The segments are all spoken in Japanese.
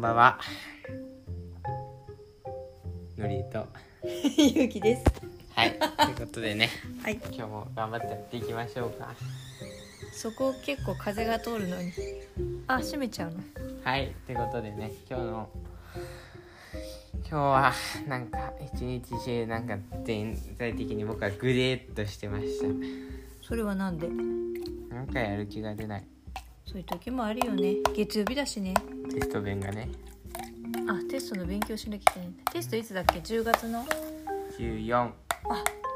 んばんは。のりと。ゆうきです。はい。ということでね、はい。今日も頑張ってやっていきましょうか。そこ結構風が通るのに。あ、閉めちゃうの。はい。ということでね、今日の。今日はなんか一日中なんか全体的に僕はグレーっとしてました。それはなんで？なんかやる気が出ない。そういう時もあるよね。月曜日だしね。テスト勉がね、あ、テストの勉強しなきゃいけない。テストいつだっけ？10月の？14。あ、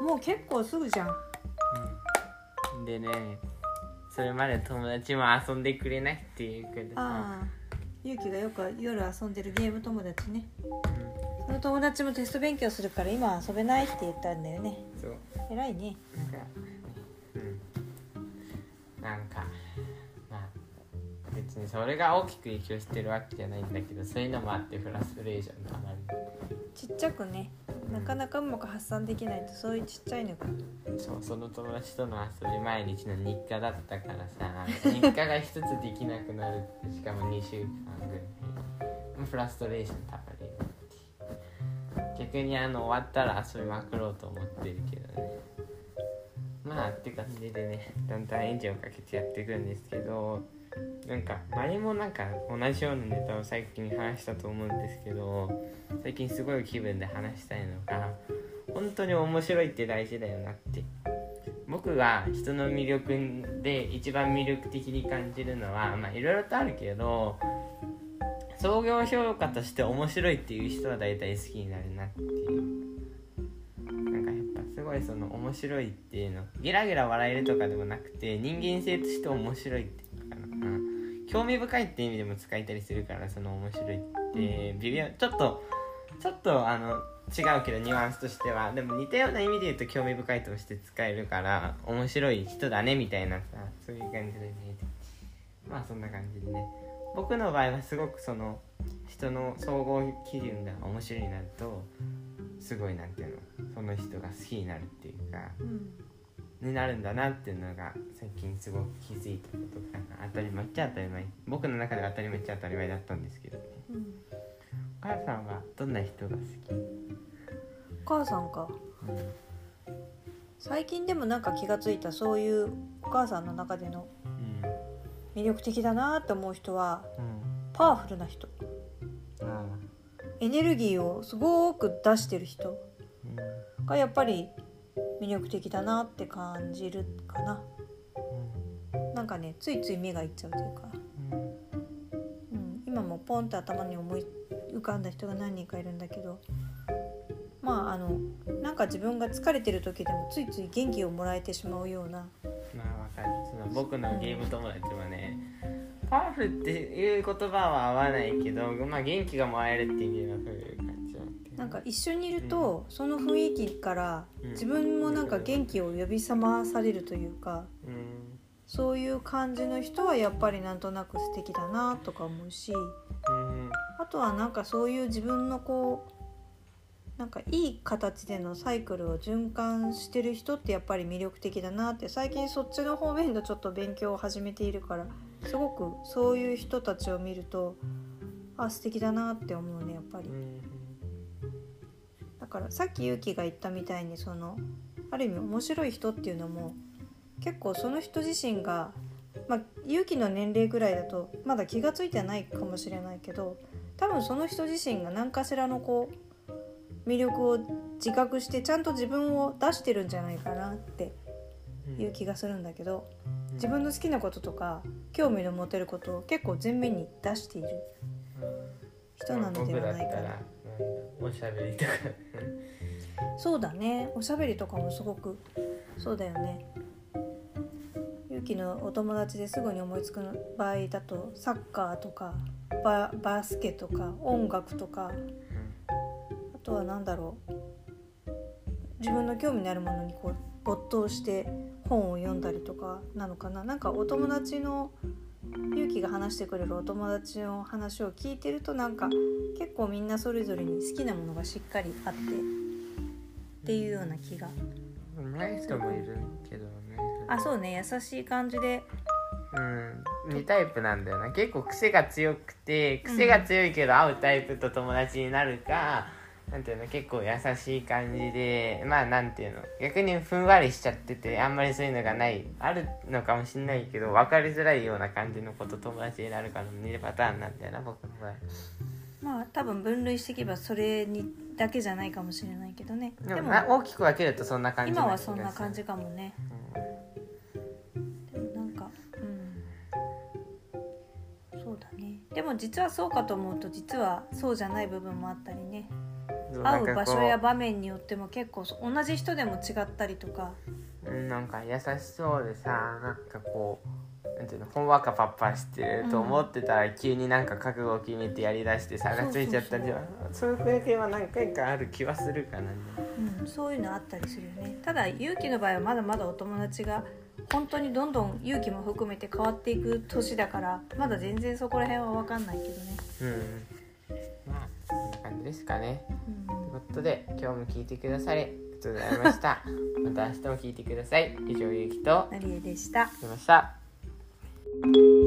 もう結構すぐじゃん。でね、それまで友達も遊んでくれないっていうけどさ。ああ。ゆうきがよく夜遊んでるゲーム友達ね。その友達もテスト勉強するから今遊べないって言ったんだよね。そう。偉いね。なんか、うん、なんか、まあ、別にそれが大きく影響してるわけじゃないんだけど、そういうのもあってフラストレーションたまちっちゃくね。なかなかうまく発散できないとそういうちっちゃいのがる。そう、その友達との遊び毎日の日課だったからさ、日課が一つできなくなるって、しかも2週間ぐらい。フラストレーションたまる逆にあの終わったら遊びまくろうと思ってるけどねまあって感じでねだんだんエンジンをかけてやっていくんですけどなんか前もなんか同じようなネタを最近話したと思うんですけど最近すごい気分で話したいのが本当に面白いって大事だよなって。僕が人の魅力で一番魅力的に感じるのはまあいろいろとあるけど創業評価として面白いっていう人は大体好きになるなっていう。なんかやっぱすごいその面白いっていうのゲラゲラ笑えるとかでもなくて人間性として面白いって興味深いって意味でも使えたりするからその面白いって微妙ちょっとちょっとあの違うけどニュアンスとしてはでも似たような意味で言うと興味深いとして使えるから面白い人だねみたいなさそういう感じで見えてまあそんな感じでね。僕の場合はすごくその人の総合基準が面白いなるとすごいなんていうのその人が好きになるっていうか。うんになるんだなっていうのが最近すごく気づいたことかな当たり前っちゃ当たり前。僕の中では当たり前っちゃ当たり前だったんですけどね。うんお母さんはどんな人が好き、お母さんか。最近でもなんか気がついたそういうお母さんの中でのうん。魅力的だなって思う人はうん。パワフルな人。うんあ。エネルギーをすごく出してる人ーがやっぱり魅力的だなって感じるかな。なんかねついつい目がいっちゃうというか、うん。うん。うん、今もポンって頭に思い浮かんだ人が何人かいるんだけど。まああのなんか自分が疲れてる時でもついつい元気をもらえてしまうような。まあわかる。その僕のゲーム友達はねパワフルっていう言葉は合わないけど、まあ、元気がもらえるっていう意味ではなんか一緒にいると、その雰囲気からうん。自分もなんか元気を呼び覚まされるというかうん。そういう感じの人はやっぱりなんとなく素敵だなとか思うしうん。あとはなんかそういう自分のこうなんかいい形でのサイクルを循環してる人ってやっぱり魅力的だなって最近そっちの方面のちょっと勉強を始めているからすごくそういう人たちを見るとあ素敵だなって思うねやっぱりからさっき勇気が言ったみたいにそのある意味面白い人っていうのも結構その人自身がまあ勇気の年齢ぐらいだとまだ気が付いてないかもしれないけど多分その人自身が何かしらのこう魅力を自覚してちゃんと自分を出してるんじゃないかなっていう気がするんだけど自分の好きなこととか興味の持てることを結構前面に出している人なのではないかな。おしゃべりとか。そうだね。おしゃべりとかもすごくそうだよね。ゆうきのお友達ですぐに思いつく場合だとサッカーとかババスケとか音楽とかあとは何だろう。自分の興味のあるものにこう没頭して本を読んだりとかなのかな。なんかお友達の勇気が話してくれるお友達の話を聞いてるとなんか結構みんなそれぞれに好きなものがしっかりあってっていうような気が。うんない人もいるけどね。あそうね優しい感じで。うん2タイプなんだよな。結構癖が強くて癖が強いけど会うタイプと友達になるか、なんていうの結構優しい感じでまあなんていうの逆にふんわりしちゃっててあんまりそういうのがないあるのかもしんないけど分かりづらいような感じのこと友達になるかの2パターンなんだよな僕の場合。まあ多分分類していけばそれにだけじゃないかもしれないけどね。でもな大きく分けるとそんな感じ今はそんな感じかもね。うんでもなんかうん。そうだね。でも実はそうかと思うと実はそうじゃない部分もあったりね会う場所や場面によっても結構同じ人でも違ったりとか。うんなんか優しそうでさなんかこうなんていうのほんわかパッパしてると思ってたら、急になんか覚悟を決めてやりだして差がついちゃったりはそういう経験は何回かある気はするかな、うん、そういうのあったりするよね。ただ勇気の場合はまだまだお友達が本当にどんどん勇気も含めて変わっていく年だからまだ全然そこら辺は分かんないけどね、うん感じですかね。うん。ということで今日も聞いてくださりありがとうございました。また明日も聞いてください。以上ゆうきとあナリエでした。りがとうございました